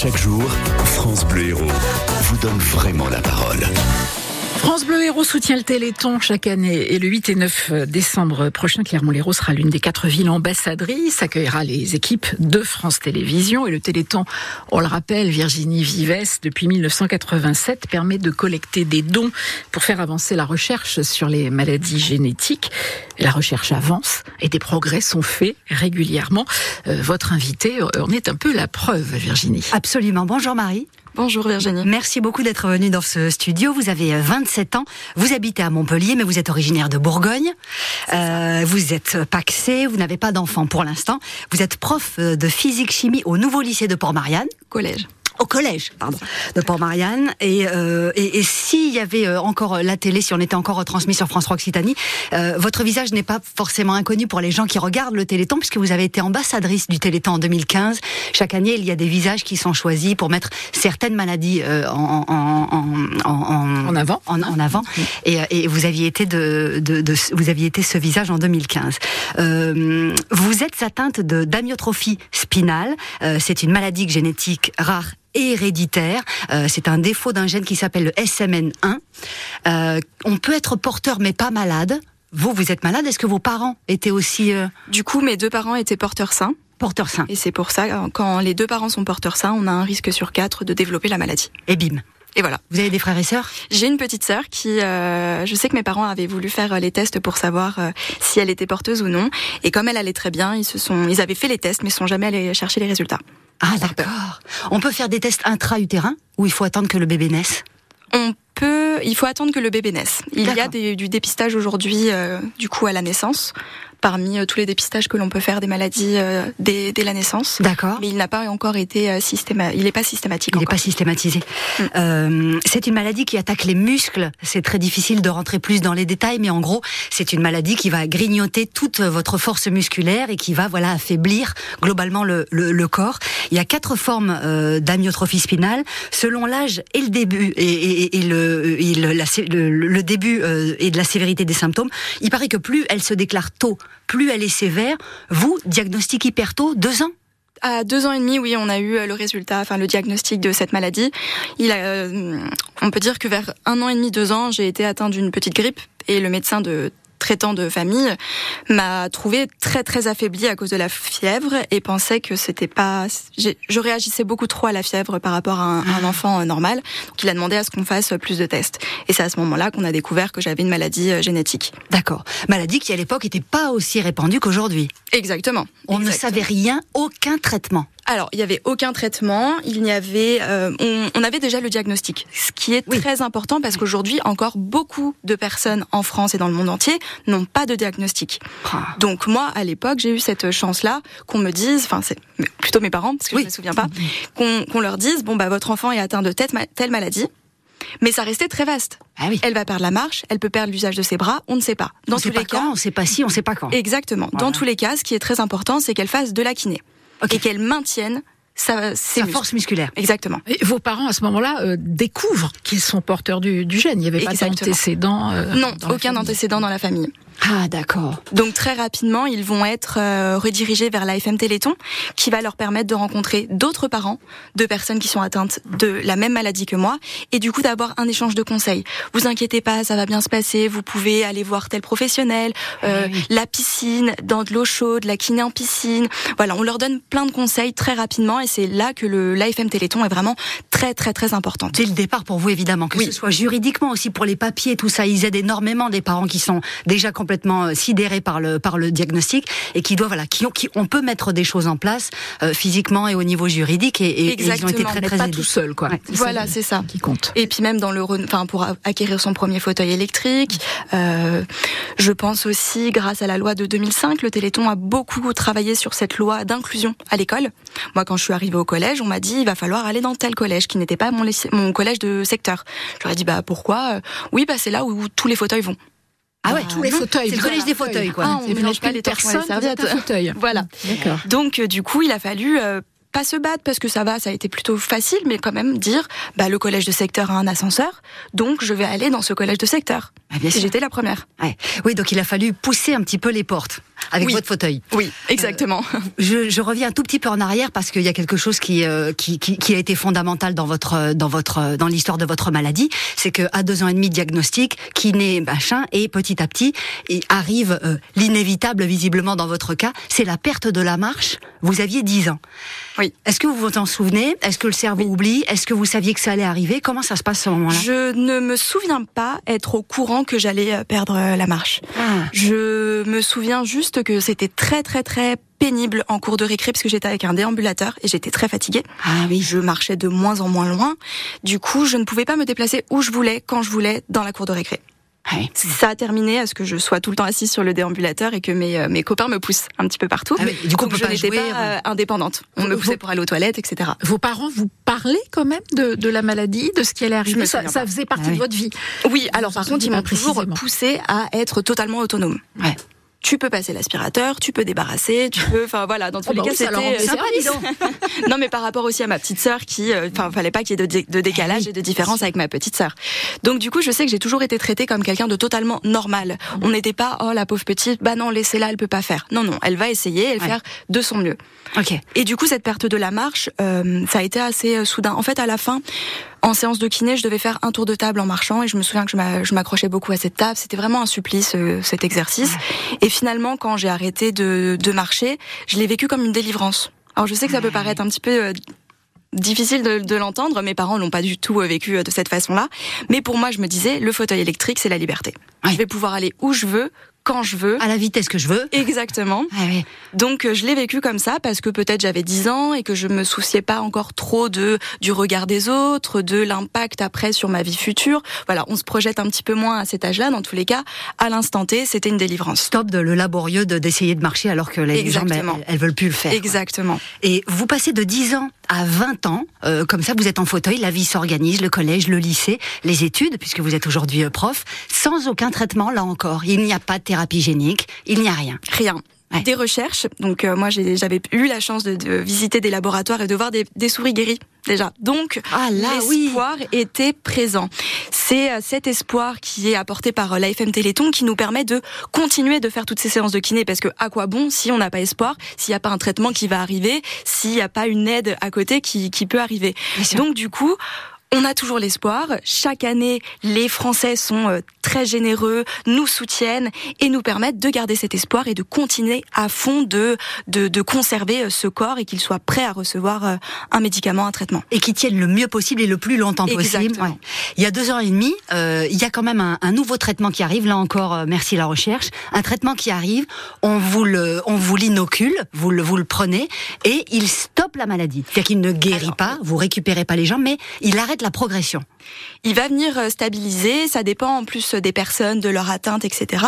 Chaque jour, France Bleu Héros vous donne vraiment la parole. France Bleu Héros soutient le Téléthon chaque année et le 8 et 9 décembre prochain, Clermont-Lérault sera l'une des quatre villes ambassadrices, accueillera les équipes de France Télévisions et le Téléthon, on le rappelle, Virginie Vives, depuis 1987, permet de collecter des dons pour faire avancer la recherche sur les maladies génétiques. La recherche avance et des progrès sont faits régulièrement. Euh, votre invité en est un peu la preuve, Virginie. Absolument. Bonjour Marie. Bonjour Virginie. Merci beaucoup d'être venue dans ce studio. Vous avez 27 ans, vous habitez à Montpellier, mais vous êtes originaire de Bourgogne. Euh, vous êtes paxé, vous n'avez pas d'enfant pour l'instant. Vous êtes prof de physique-chimie au nouveau lycée de Port-Marianne. Collège au collège, pardon, de Port-Marianne. Et, euh, et, et s'il y avait euh, encore la télé, si on était encore retransmis sur France 3 Occitanie, euh, votre visage n'est pas forcément inconnu pour les gens qui regardent le Téléthon, puisque vous avez été ambassadrice du Téléthon en 2015. Chaque année, il y a des visages qui sont choisis pour mettre certaines maladies euh, en, en, en, en, avant. En, avant. Et, et, vous aviez été de, de, de, vous aviez été ce visage en 2015. Euh, vous êtes atteinte de d'amyotrophie spinale. Euh, c'est une maladie génétique rare héréditaire. Euh, c'est un défaut d'un gène qui s'appelle le SMN1. Euh, on peut être porteur mais pas malade. Vous, vous êtes malade. Est-ce que vos parents étaient aussi... Euh... Du coup, mes deux parents étaient porteurs sains. Porteurs sains. Et c'est pour ça, quand les deux parents sont porteurs sains, on a un risque sur quatre de développer la maladie. Et bim. Et voilà. Vous avez des frères et sœurs? J'ai une petite sœur qui, euh, je sais que mes parents avaient voulu faire les tests pour savoir euh, si elle était porteuse ou non. Et comme elle allait très bien, ils se sont, ils avaient fait les tests, mais sont jamais allés chercher les résultats. Ah d'accord. On peut faire des tests intra-utérins ou il faut attendre que le bébé naisse? On peut, il faut attendre que le bébé naisse. Il y a des, du dépistage aujourd'hui, euh, du coup à la naissance parmi euh, tous les dépistages que l'on peut faire des maladies euh, dès, dès, la naissance. D'accord. Mais il n'a pas encore été systéma... il n'est pas systématique. Il n'est pas systématisé. Mm. C'est une maladie qui attaque les muscles. C'est très difficile de rentrer plus dans les détails, mais en gros, c'est une maladie qui va grignoter toute votre force musculaire et qui va voilà affaiblir globalement le, le, le corps. Il y a quatre formes d'amyotrophie spinale selon l'âge et le début et, et, et le, et le, la, le, le, début euh, et de la sévérité des symptômes. Il paraît que plus elle se déclare tôt, plus elle est sévère. Vous, diagnostic hyper tôt, deux ans? À deux ans et demi, oui, on a eu le résultat, enfin le diagnostic de cette maladie. Il a, euh, on peut dire que vers un an et demi, deux ans, j'ai été atteint d'une petite grippe et le médecin de traitant de famille m'a trouvé très très affaiblie à cause de la fièvre et pensait que c'était pas je réagissais beaucoup trop à la fièvre par rapport à un, un enfant normal. Donc il a demandé à ce qu'on fasse plus de tests. Et c'est à ce moment-là qu'on a découvert que j'avais une maladie génétique. D'accord. Maladie qui à l'époque n'était pas aussi répandue qu'aujourd'hui. Exactement. On exactement. ne savait rien aucun traitement alors, il y avait aucun traitement. Il n'y avait, euh, on, on, avait déjà le diagnostic, ce qui est oui. très important parce qu'aujourd'hui, encore beaucoup de personnes en France et dans le monde entier n'ont pas de diagnostic. Ah. Donc moi, à l'époque, j'ai eu cette chance-là qu'on me dise, enfin c'est plutôt mes parents parce que oui. je me souviens pas, qu'on qu leur dise bon bah votre enfant est atteint de telle, telle maladie. Mais ça restait très vaste. Ah oui. Elle va perdre la marche, elle peut perdre l'usage de ses bras, on ne sait pas. Dans on tous les cas, quand, on sait pas si, on sait pas quand. Exactement. Voilà. Dans tous les cas, ce qui est très important, c'est qu'elle fasse de la kiné okay. et qu'elle maintienne sa, sa force musculaire. Exactement. Et vos parents à ce moment-là euh, découvrent qu'ils sont porteurs du, du, gène. Il n'y avait pas d'antécédent. Euh, non, aucun antécédent dans la famille. Ah d'accord. Donc très rapidement, ils vont être euh, redirigés vers l'AFM Téléthon, qui va leur permettre de rencontrer d'autres parents de personnes qui sont atteintes de la même maladie que moi, et du coup d'avoir un échange de conseils. Vous inquiétez pas, ça va bien se passer. Vous pouvez aller voir tel professionnel, euh, oui. la piscine, dans de l'eau chaude, la kiné en piscine. Voilà, on leur donne plein de conseils très rapidement, et c'est là que le l'AFM Téléthon est vraiment très très très important. Dès le départ pour vous évidemment, que oui. ce soit juridiquement aussi pour les papiers, tout ça, ils aident énormément des parents qui sont déjà complètement sidérés par le par le diagnostic et qui doivent voilà qui, ont, qui on peut mettre des choses en place euh, physiquement et au niveau juridique et, et, et ils ont été très très pas aidés. tout seul quoi. Ouais, voilà c'est ça qui compte. Et puis même dans le enfin pour acquérir son premier fauteuil électrique, euh, je pense aussi grâce à la loi de 2005, le Téléthon a beaucoup travaillé sur cette loi d'inclusion à l'école. Moi quand je suis arrivée au collège, on m'a dit il va falloir aller dans tel collège qui n'était pas mon, mon collège de secteur. J'aurais dit bah pourquoi? Oui bah c'est là où tous les fauteuils vont. Ah ouais, tous les fauteuils. C'est le collège des fauteuils, quoi. Ah, on ne mélange pas les personnes, les serviettes. voilà. D'accord. Donc, euh, du coup, il a fallu euh, pas se battre parce que ça va, ça a été plutôt facile, mais quand même dire, bah, le collège de secteur a un ascenseur, donc je vais aller dans ce collège de secteur. Ah. J'étais la première. Ouais. Oui, donc il a fallu pousser un petit peu les portes avec Oui. votre fauteuil. Oui, exactement. Je, je reviens un tout petit peu en arrière parce qu'il y a quelque chose qui, euh, qui, qui, qui a été fondamental dans votre euh, dans votre euh, dans l'histoire de votre maladie, c'est que à deux ans et demi de diagnostic, kiné machin, et petit à petit, et arrive euh, l'inévitable visiblement dans votre cas, c'est la perte de la marche. Vous aviez 10 ans. Oui. Est-ce que vous vous en souvenez? Est-ce que le cerveau oublie? Est-ce que vous saviez que ça allait arriver? Comment ça se passe à ce moment-là? Je ne me souviens pas être au courant que j'allais euh, perdre euh, la marche. Ah. Je me souviens juste que c'était très très très pénible en cours de récré parce que j'étais avec un déambulateur et j'étais très fatiguée. Ah oui. Je marchais de moins en moins loin. Du coup, je ne pouvais pas me déplacer où je voulais, quand je voulais, dans la cour de récré. Ouais. Ça a terminé à ce que je sois tout le temps assise sur le déambulateur et que mes, euh, mes copains me poussent un petit peu partout. Ah du coup, Donc je pas n'étais pas euh, indépendante. On me Vous- poussait pour aller aux toilettes, etc. Vos parents vous parlaient quand même de, de la maladie, de ce qui allait arriver? Ça, ça faisait partie de votre vie. Oui, alors par contre, ils m'ont toujours poussé à être totalement autonome. Ouais. Tu peux passer l'aspirateur, tu peux débarrasser, tu peux, enfin voilà, dans tous Oh les bah cas oui, c'était. donc. non, mais par rapport aussi à ma petite sœur qui, euh, enfin, fallait pas qu'il y ait de, de décalage et de différence avec ma petite sœur. Donc du coup, je sais que j'ai toujours été traitée comme quelqu'un de totalement normal. On n'était pas, oh la pauvre petite, bah non, laissez-la, elle peut pas faire. Non, non, elle va essayer, elle Ouais. faire de son mieux. Ok. Et du coup, cette perte de la marche, euh, ça a été assez euh, soudain. En fait, à la fin, en séance de kiné, je devais faire un tour de table en marchant et je me souviens que je m'a- je m'accrochais beaucoup à cette table. C'était vraiment un supplice, euh, cet exercice. Et finalement, quand j'ai arrêté de, de marcher, je l'ai vécu comme une délivrance. Alors, je sais que ça peut paraître un petit peu... euh, difficile de, de l'entendre, mes parents l'ont pas du tout euh, vécu de cette façon-là, mais pour moi je me disais le fauteuil électrique c'est la liberté. Je vais pouvoir aller où je veux, quand je veux. À la vitesse que je veux. Exactement. Ah oui. Donc euh, je l'ai vécu comme ça parce que peut-être j'avais 10 ans et que je me souciais pas encore trop de du regard des autres, de l'impact après sur ma vie future. Voilà, on se projette un petit peu moins à cet âge-là. Dans tous les cas, à l'instant T, c'était une délivrance. Stop de le laborieux de- d'essayer de marcher alors que les gens, elles, elles veulent plus le faire. Exactement. Et vous passez de 10 ans à 20 ans, euh, comme ça vous êtes en fauteuil, la vie s'organise, le collège, le lycée, les études, puisque vous êtes aujourd'hui euh, prof, sans aucun traitement là encore. Il n'y a pas de thérapie génique, il n'y a rien. Rien. Ouais. Des recherches. Donc euh, moi j'ai- j'avais eu la chance de, de visiter des laboratoires et de voir des, des souris guéries déjà. Donc Ah là, oui. l'espoir était présent. C'est euh, cet espoir qui est apporté par euh, l'AFM Téléthon qui nous permet de continuer de faire toutes ces séances de kiné parce que à quoi bon si on n'a pas espoir, s'il n'y a pas un traitement qui va arriver, s'il n'y a pas une aide à côté qui, qui peut arriver? Donc du coup, on a toujours l'espoir. Chaque année, les Français sont euh, très généreux, nous soutiennent et nous permettent de garder cet espoir et de continuer à fond de, de, de conserver euh, ce corps et qu'il soit prêt à recevoir euh, un médicament, un traitement. Et qui tiennent le mieux possible et le plus longtemps possible. Il y a deux ans et demi, euh, il y a quand même un, un nouveau traitement qui arrive. Là encore, merci la recherche. Un traitement qui arrive, on vous le, on vous l'inocule, vous le, vous le prenez et il stoppe la maladie. C'est-à-dire qu'il ne guérit Alors, pas, vous récupérez pas les gens, mais il arrête la progression. Il va venir euh, stabiliser, ça dépend en plus des personnes, de leur atteinte, etc.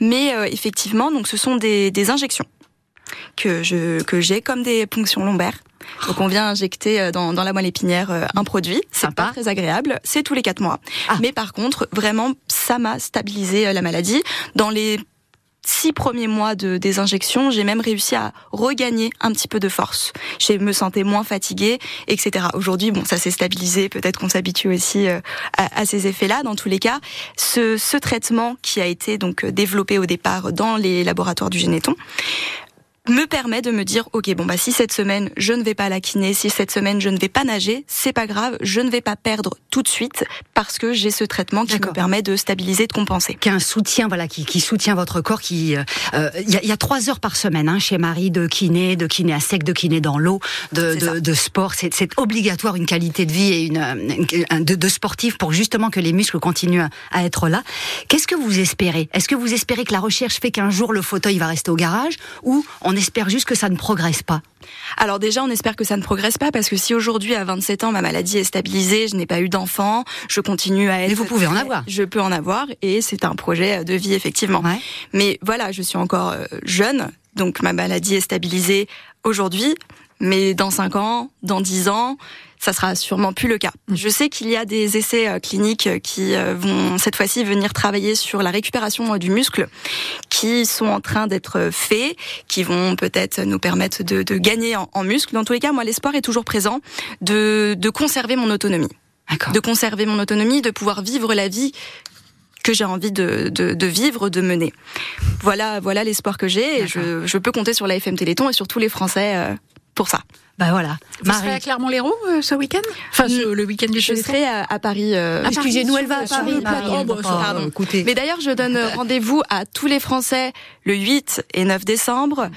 Mais euh, effectivement, donc ce sont des, des injections que je que j'ai comme des ponctions lombaires. Donc on vient injecter euh, dans, dans la moelle épinière euh, un produit, c'est pas très agréable, c'est tous les quatre mois. Ah. Mais par contre, vraiment, ça m'a stabilisé euh, la maladie. Dans les six premiers mois de, des injections, j'ai même réussi à regagner un petit peu de force. Je me sentais moins fatiguée, etc. Aujourd'hui, bon, ça s'est stabilisé. Peut-être qu'on s'habitue aussi euh, à, ces effets-là. Dans tous les cas, ce, ce traitement qui a été donc développé au départ dans les laboratoires du Généton me permet de me dire ok bon bah si cette semaine je ne vais pas à la kiné si cette semaine je ne vais pas nager c'est pas grave je ne vais pas perdre tout de suite parce que j'ai ce traitement qui me permet de stabiliser de compenser qui a un soutien, voilà, qui, qui soutient votre corps. Qui, euh, euh, il y, a, il y a trois heures par semaine hein, chez Marie de kiné, de kiné à sec, de kiné dans l'eau, de, de, de sport. C'est c'est obligatoire une qualité de vie et une, euh, un- de, de sportif pour justement que les muscles continuent à, à être là. Qu'est-ce que vous espérez? Est-ce que vous espérez que la recherche fait qu'un jour le fauteuil va rester au garage ou on espère juste que ça ne progresse pas Alors déjà, on espère que ça ne progresse pas parce que si aujourd'hui, à 27 ans, ma maladie est stabilisée, je n'ai pas eu d'enfant, je continue à être. Mais vous pouvez en avoir. Je peux en avoir et c'est un projet de vie effectivement. Ouais. Mais voilà, je suis encore euh, jeune, donc ma maladie est stabilisée aujourd'hui. Mais dans 5 ans, dans 10 ans, ça sera sûrement plus le cas. Je sais qu'il y a des essais euh, cliniques qui euh, vont cette fois-ci venir travailler sur la récupération euh, du muscle, qui sont en train d'être faits, qui vont peut-être nous permettre de, de gagner en, en muscle. Dans tous les cas, moi, l'espoir est toujours présent de, de conserver mon autonomie de conserver mon autonomie, de pouvoir vivre la vie que j'ai envie de, de, de, vivre, de mener. Voilà, voilà l'espoir que j'ai et je, je, peux compter sur la FM Téléthon et sur tous les Français euh, pour ça. Bah voilà. Vous Marie. serez à Clermont-Lérault euh, ce week-end? Enfin, ce, le week-end du Je serai à, à Paris. Euh, Excusez-nous, elle va à Paris. Paris. Oh, pardon. Écoutez. Mais d'ailleurs, je donne rendez-vous à tous les Français le 8 et 9 décembre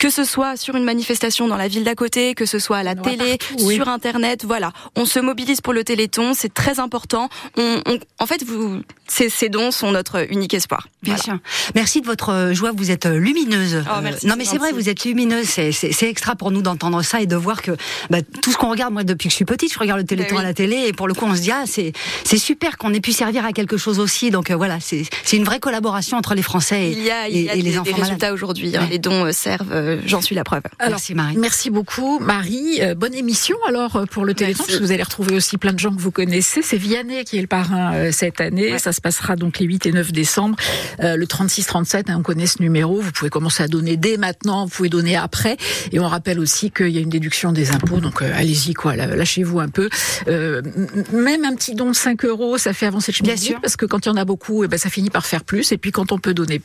que ce soit sur une manifestation dans la ville d'à côté, que ce soit à la télé, sur Internet, voilà. On se mobilise pour le Téléthon, c'est très important. On, on, en fait, vous, ces, ces, dons sont notre unique espoir. Bien voilà. sûr. Merci de votre euh, joie, vous êtes euh, lumineuse. Oh, merci, non mais c'est vrai, vous êtes lumineuse, c'est extra pour nous d'entendre ça et de voir que bah, tout ce qu'on regarde, moi depuis que je suis petite, je regarde le Téléthon oui. à la télé et pour le coup on se dit, ah c'est super qu'on ait pu servir à quelque chose aussi. Donc euh, voilà, c'est une vraie collaboration entre les Français et, il y a, il y a et, et des, les enfants des résultats aujourd'hui. Hein. Les dons euh, servent j'en suis la preuve. Alors, merci Marie. Merci beaucoup Marie. Euh, bonne émission alors pour le Téléthon, parce que vous allez retrouver aussi plein de gens que vous connaissez. C'est Vianney qui est le parrain euh, cette année. Ouais. Ça se passera donc les 8 et 9 décembre. Euh, le 36-37, hein, on connaît ce numéro. Vous pouvez commencer à donner dès maintenant, vous pouvez donner après. Et on rappelle aussi qu'il y a une déduction des impôts, donc euh, allez-y quoi, lâchez-vous un peu. Euh, même un petit don de 5 euros, ça fait avancer le chemin. Bien sûr. Parce que quand il y en a beaucoup, eh ben, ça finit par faire plus. Et puis quand on peut donner